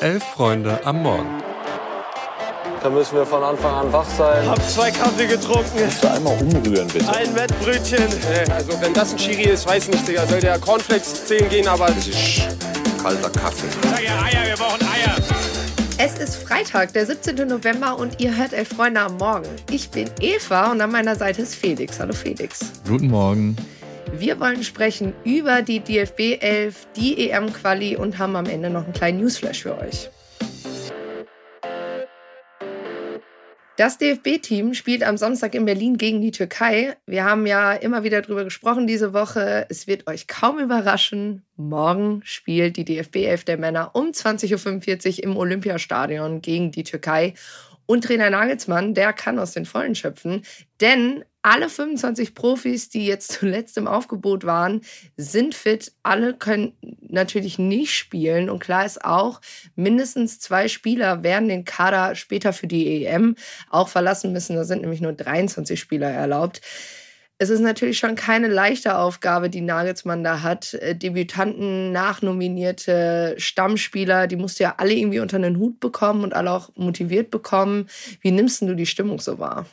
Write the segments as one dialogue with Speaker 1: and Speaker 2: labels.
Speaker 1: Elf Freunde am Morgen.
Speaker 2: Da müssen wir von Anfang an wach sein.
Speaker 3: Hab zwei Kaffee getrunken.
Speaker 4: Musst du einmal umrühren, bitte.
Speaker 3: Ein Wettbrötchen. Also wenn das ein Chiri ist, weiß nicht, Digga. Soll der Cornflakes 10 gehen, aber...
Speaker 5: Das ist kalter Kaffee.
Speaker 6: Sag ja Eier, wir brauchen Eier.
Speaker 7: Es ist Freitag, der 17. November und ihr hört Elf Freunde am Morgen. Ich bin Eva und an meiner Seite ist Felix. Hallo Felix.
Speaker 8: Guten Morgen.
Speaker 7: Wir wollen sprechen über die DFB 11, die EM-Quali und haben am Ende noch einen kleinen Newsflash für euch. Das DFB-Team spielt am Samstag in Berlin gegen die Türkei. Wir haben ja immer wieder darüber gesprochen diese Woche. Es wird euch kaum überraschen. Morgen spielt die DFB 11 der Männer um 20.45 Uhr im Olympiastadion gegen die Türkei. Und Trainer Nagelsmann, der kann aus den Vollen schöpfen, denn alle 25 Profis, die jetzt zuletzt im Aufgebot waren, sind fit. Alle können natürlich nicht spielen. Und klar ist auch, mindestens zwei Spieler werden den Kader später für die EM auch verlassen müssen. Da sind nämlich nur 23 Spieler erlaubt. Es ist natürlich schon keine leichte Aufgabe, die Nagelsmann da hat. Äh, Debütanten, nachnominierte Stammspieler, die musst du ja alle irgendwie unter den Hut bekommen und alle auch motiviert bekommen. Wie nimmst du die Stimmung so wahr?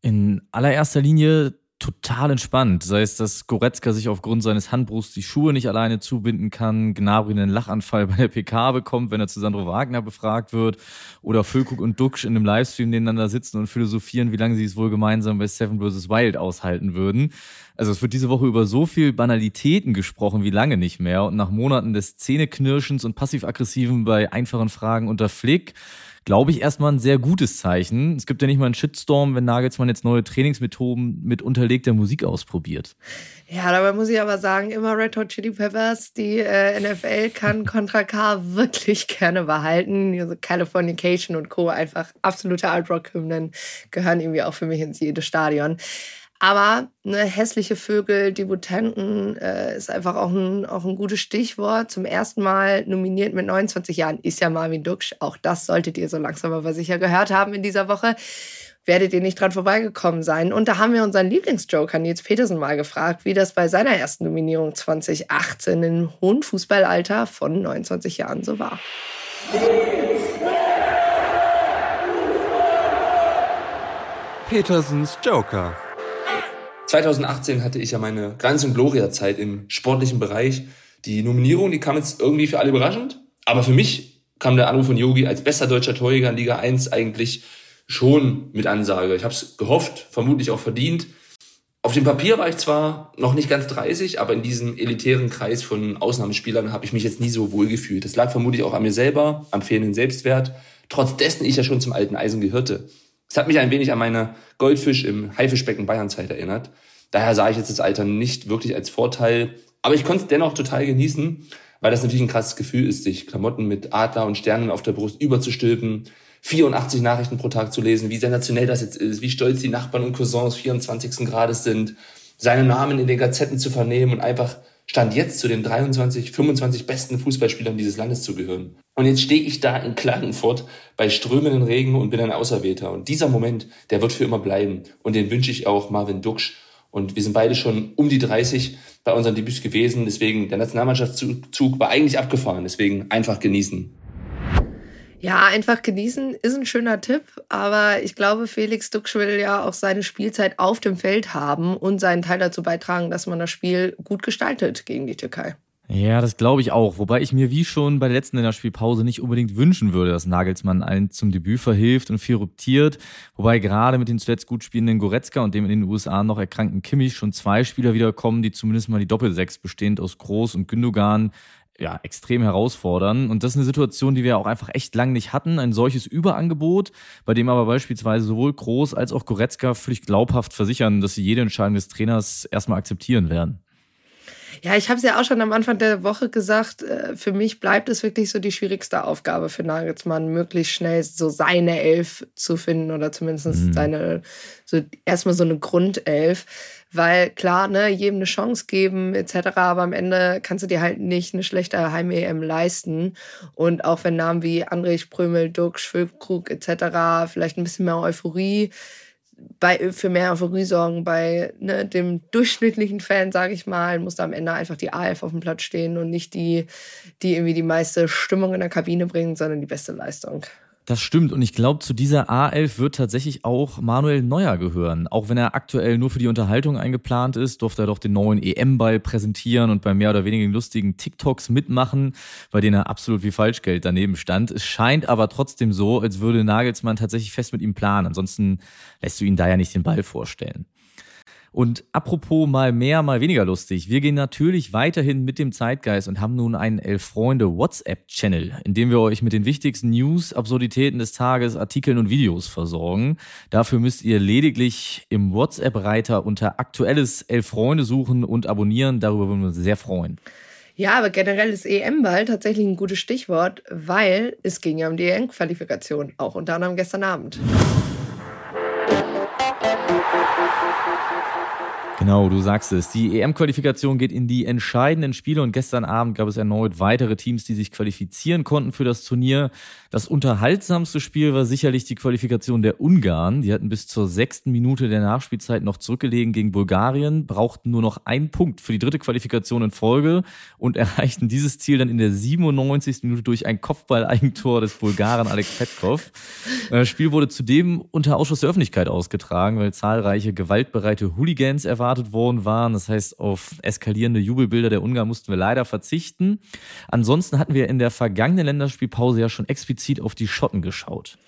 Speaker 8: In allererster Linie total entspannt. Sei es, dass Goretzka sich aufgrund seines Handbruchs die Schuhe nicht alleine zubinden kann, Gnabry einen Lachanfall bei der PK bekommt, wenn er zu Sandro Wagner befragt wird, oder Füllkrug und Duxch in einem Livestream nebeneinander sitzen und philosophieren, wie lange sie es wohl gemeinsam bei Seven vs. Wild aushalten würden. Also es wird diese Woche über so viel Banalitäten gesprochen wie lange nicht mehr und nach Monaten des Zähneknirschens und passiv-aggressiven bei einfachen Fragen unter Flick glaube ich, erstmal ein sehr gutes Zeichen. Es gibt ja nicht mal einen Shitstorm, wenn Nagelsmann jetzt neue Trainingsmethoden mit unterlegter Musik ausprobiert.
Speaker 7: Ja, dabei muss ich aber sagen, immer Red Hot Chili Peppers, die äh, NFL kann Contra K wirklich gerne behalten. Also Californication und Co. einfach absolute Alt-Rock-Hymnen gehören irgendwie auch für mich ins jede Stadion. Aber ne, hässliche Vögel, Debutanten äh, ist einfach auch ein, auch ein gutes Stichwort. Zum ersten Mal nominiert mit 29 Jahren ist ja Marvin Duksch. Auch das solltet ihr so langsam aber sicher gehört haben in dieser Woche. Werdet ihr nicht dran vorbeigekommen sein. Und da haben wir unseren Lieblingsjoker Nils Petersen mal gefragt, wie das bei seiner ersten Nominierung 2018 im hohen Fußballalter von 29 Jahren so war.
Speaker 1: Petersens Joker.
Speaker 9: 2018 hatte ich ja meine Glanz- und Gloria-Zeit im sportlichen Bereich. Die Nominierung, die kam jetzt irgendwie für alle überraschend. Aber für mich kam der Anruf von Yogi als bester deutscher Torjäger in Liga 1 eigentlich schon mit Ansage. Ich habe es gehofft, vermutlich auch verdient. Auf dem Papier war ich zwar noch nicht ganz 30, aber in diesem elitären Kreis von Ausnahmespielern habe ich mich jetzt nie so wohl gefühlt. Das lag vermutlich auch an mir selber, am fehlenden Selbstwert. Trotz dessen ich ja schon zum alten Eisen gehörte. Es hat mich ein wenig an meine Goldfisch im Haifischbecken Bayernzeit erinnert. Daher sah ich jetzt das Alter nicht wirklich als Vorteil. Aber ich konnte es dennoch total genießen, weil das natürlich ein krasses Gefühl ist, sich Klamotten mit Adler und Sternen auf der Brust überzustülpen, 84 Nachrichten pro Tag zu lesen, wie sensationell das jetzt ist, wie stolz die Nachbarn und Cousins 24. Grades sind, seinen Namen in den Gazetten zu vernehmen und einfach Stand jetzt zu den 23, 25 besten Fußballspielern dieses Landes zu gehören. Und jetzt stehe ich da in Klagenfurt bei strömenden Regen und bin ein Auserwählter. Und dieser Moment, der wird für immer bleiben. Und den wünsche ich auch Marvin Duksch. Und wir sind beide schon um die 30 bei unseren Debüts gewesen. Deswegen, der Nationalmannschaftszug war eigentlich abgefahren. Deswegen einfach genießen.
Speaker 7: Ja, einfach genießen ist ein schöner Tipp, aber ich glaube, Felix Duxch will ja auch seine Spielzeit auf dem Feld haben und seinen Teil dazu beitragen, dass man das Spiel gut gestaltet gegen die Türkei.
Speaker 8: Ja, das glaube ich auch. Wobei ich mir wie schon bei der letzten Länderspielpause nicht unbedingt wünschen würde, dass Nagelsmann allen zum Debüt verhilft und viel ruptiert. Wobei gerade mit den zuletzt gut spielenden Goretzka und dem in den USA noch erkrankten Kimmich schon zwei Spieler wiederkommen, die zumindest mal die Doppelsechs bestehend aus Groß und Gündogan ja, extrem herausfordern. Und das ist eine Situation, die wir auch einfach echt lang nicht hatten. Ein solches Überangebot, bei dem aber beispielsweise sowohl Groß als auch Goretzka völlig glaubhaft versichern, dass sie jede Entscheidung des Trainers erstmal akzeptieren werden.
Speaker 7: Ja, ich habe es ja auch schon am Anfang der Woche gesagt, äh, für mich bleibt es wirklich so die schwierigste Aufgabe für Nagelsmann, möglichst schnell so seine Elf zu finden oder zumindest mhm. seine, so erstmal so eine Grundelf weil klar, ne, jedem eine Chance geben etc., aber am Ende kannst du dir halt nicht eine schlechte Heim-EM leisten und auch wenn Namen wie André Sprömel, Duck, Schwülkrug etc., vielleicht ein bisschen mehr Euphorie bei, für mehr Euphorie sorgen bei ne, dem durchschnittlichen Fan, sage ich mal, muss da am Ende einfach die A11 auf dem Platz stehen und nicht die, die irgendwie die meiste Stimmung in der Kabine bringen, sondern die beste Leistung.
Speaker 8: Das stimmt und ich glaube, zu dieser A11 wird tatsächlich auch Manuel Neuer gehören. Auch wenn er aktuell nur für die Unterhaltung eingeplant ist, durfte er doch den neuen EM-Ball präsentieren und bei mehr oder weniger lustigen TikToks mitmachen, bei denen er absolut wie Falschgeld daneben stand. Es scheint aber trotzdem so, als würde Nagelsmann tatsächlich fest mit ihm planen. Ansonsten lässt du ihn da ja nicht den Ball vorstellen. Und apropos mal mehr, mal weniger lustig. Wir gehen natürlich weiterhin mit dem Zeitgeist und haben nun einen Elf-Freunde WhatsApp-Channel, in dem wir euch mit den wichtigsten News, Absurditäten des Tages, Artikeln und Videos versorgen. Dafür müsst ihr lediglich im WhatsApp-Reiter unter aktuelles Elf-Freunde suchen und abonnieren. Darüber würden wir uns sehr freuen.
Speaker 7: Ja, aber generell ist EM-Ball tatsächlich ein gutes Stichwort, weil es ging ja um die EM-Qualifikation, auch unter anderem gestern Abend.
Speaker 8: Genau, du sagst es. Die EM-Qualifikation geht in die entscheidenden Spiele und gestern Abend gab es erneut weitere Teams, die sich qualifizieren konnten für das Turnier. Das unterhaltsamste Spiel war sicherlich die Qualifikation der Ungarn. Die hatten bis zur sechsten Minute der Nachspielzeit noch zurückgelegen gegen Bulgarien, brauchten nur noch einen Punkt für die dritte Qualifikation in Folge und erreichten dieses Ziel dann in der 97. Minute durch ein Kopfball-Eigentor des Bulgaren Alex Petkov. Das Spiel wurde zudem unter Ausschuss der Öffentlichkeit ausgetragen, weil zahlreiche gewaltbereite Hooligans erwartet erwartet worden waren. Das heißt, auf eskalierende Jubelbilder der Ungarn mussten wir leider verzichten. Ansonsten hatten wir in der vergangenen Länderspielpause ja schon explizit auf die Schotten geschaut.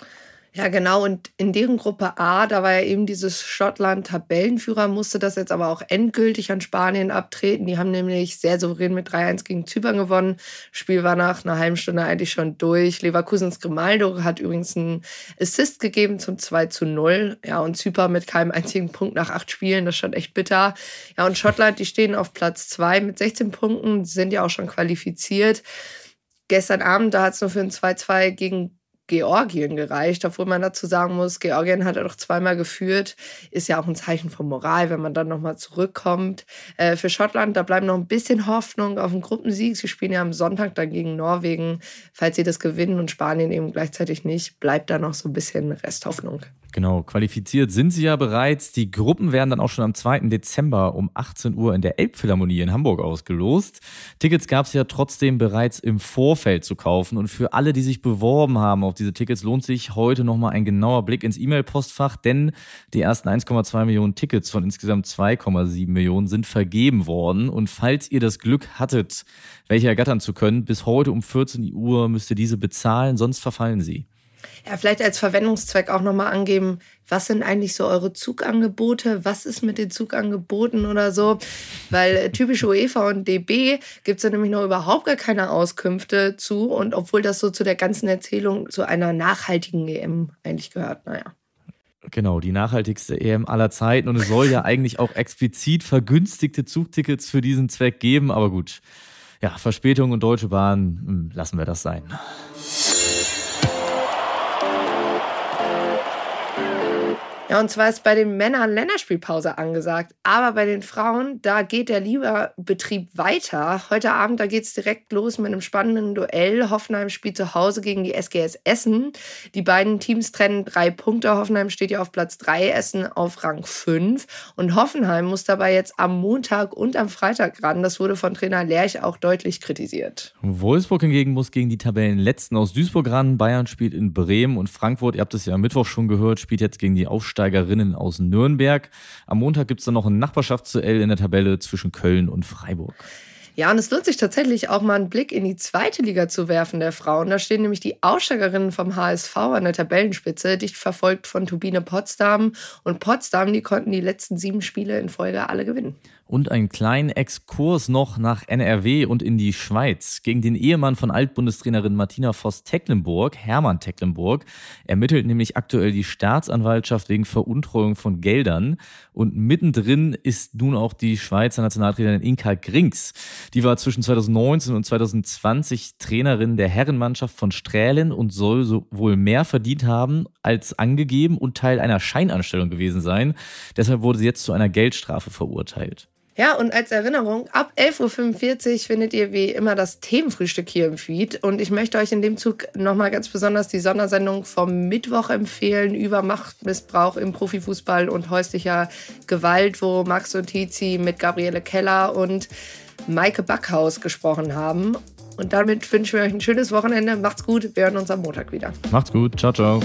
Speaker 7: Ja, genau. Und in deren Gruppe A, da war ja eben dieses Schottland Tabellenführer, musste das jetzt aber auch endgültig an Spanien abtreten. Die haben nämlich sehr souverän mit 3-1 gegen Zypern gewonnen. Spiel war nach einer halben Stunde eigentlich schon durch. Leverkusens Grimaldo hat übrigens einen Assist gegeben zum 2 zu 0. Ja, und Zypern mit keinem einzigen Punkt nach acht Spielen. Das ist schon echt bitter. Ja, und Schottland, die stehen auf Platz 2 mit 16 Punkten, sind ja auch schon qualifiziert. Gestern Abend, da hat es nur für ein 2-2 gegen Georgien gereicht, obwohl man dazu sagen muss, Georgien hat er doch zweimal geführt, ist ja auch ein Zeichen von Moral, wenn man dann nochmal zurückkommt. Äh, für Schottland, da bleibt noch ein bisschen Hoffnung auf einen Gruppensieg. Sie spielen ja am Sonntag dann gegen Norwegen. Falls sie das gewinnen und Spanien eben gleichzeitig nicht, bleibt da noch so ein bisschen Resthoffnung.
Speaker 8: Genau, qualifiziert sind sie ja bereits. Die Gruppen werden dann auch schon am 2. Dezember um 18 Uhr in der Elbphilharmonie in Hamburg ausgelost. Tickets gab es ja trotzdem bereits im Vorfeld zu kaufen. Und für alle, die sich beworben haben auf diese Tickets, lohnt sich heute nochmal ein genauer Blick ins E-Mail-Postfach, denn die ersten 1,2 Millionen Tickets von insgesamt 2,7 Millionen sind vergeben worden. Und falls ihr das Glück hattet, welche ergattern zu können, bis heute um 14 Uhr müsst ihr diese bezahlen, sonst verfallen sie.
Speaker 7: Ja, vielleicht als Verwendungszweck auch nochmal angeben, was sind eigentlich so eure Zugangebote? Was ist mit den Zugangeboten oder so? Weil äh, typisch UEFA und DB gibt es da nämlich noch überhaupt gar keine Auskünfte zu. Und obwohl das so zu der ganzen Erzählung zu einer nachhaltigen EM eigentlich gehört, naja.
Speaker 8: Genau, die nachhaltigste EM aller Zeiten. Und es soll ja eigentlich auch explizit vergünstigte Zugtickets für diesen Zweck geben. Aber gut, ja, Verspätung und Deutsche Bahn, hm, lassen wir das sein.
Speaker 7: Ja, und zwar ist bei den Männern Länderspielpause angesagt. Aber bei den Frauen, da geht der Liga-Betrieb weiter. Heute Abend, da geht es direkt los mit einem spannenden Duell. Hoffenheim spielt zu Hause gegen die SGS Essen. Die beiden Teams trennen drei Punkte. Hoffenheim steht ja auf Platz drei, Essen auf Rang fünf. Und Hoffenheim muss dabei jetzt am Montag und am Freitag ran. Das wurde von Trainer Lerch auch deutlich kritisiert.
Speaker 8: Wolfsburg hingegen muss gegen die Tabellenletzten aus Duisburg ran. Bayern spielt in Bremen und Frankfurt, ihr habt es ja am Mittwoch schon gehört, spielt jetzt gegen die Aufsteiger Aufsteigerinnen aus Nürnberg. Am Montag gibt es dann noch ein Nachbarschaftsduell in der Tabelle zwischen Köln und Freiburg.
Speaker 7: Ja, und es lohnt sich tatsächlich auch mal einen Blick in die zweite Liga zu werfen der Frauen. Da stehen nämlich die Aussteigerinnen vom HSV an der Tabellenspitze, dicht verfolgt von Turbine Potsdam. Und Potsdam, die konnten die letzten sieben Spiele in Folge alle gewinnen.
Speaker 8: Und einen kleinen Exkurs noch nach NRW und in die Schweiz. Gegen den Ehemann von Altbundestrainerin Martina Voss-Tecklenburg, Hermann Tecklenburg, ermittelt nämlich aktuell die Staatsanwaltschaft wegen Veruntreuung von Geldern. Und mittendrin ist nun auch die Schweizer Nationaltrainerin Inka Grings. Die war zwischen 2019 und 2020 Trainerin der Herrenmannschaft von Strählen und soll so wohl mehr verdient haben als angegeben und Teil einer Scheinanstellung gewesen sein. Deshalb wurde sie jetzt zu einer Geldstrafe verurteilt.
Speaker 7: Ja, und als Erinnerung, ab 11.45 Uhr findet ihr wie immer das Themenfrühstück hier im Feed. Und ich möchte euch in dem Zug nochmal ganz besonders die Sondersendung vom Mittwoch empfehlen über Machtmissbrauch im Profifußball und häuslicher Gewalt, wo Max und Tizi mit Gabriele Keller und Maike Backhaus gesprochen haben. Und damit wünschen wir euch ein schönes Wochenende. Macht's gut. Wir hören uns am Montag wieder.
Speaker 8: Macht's gut. Ciao, ciao.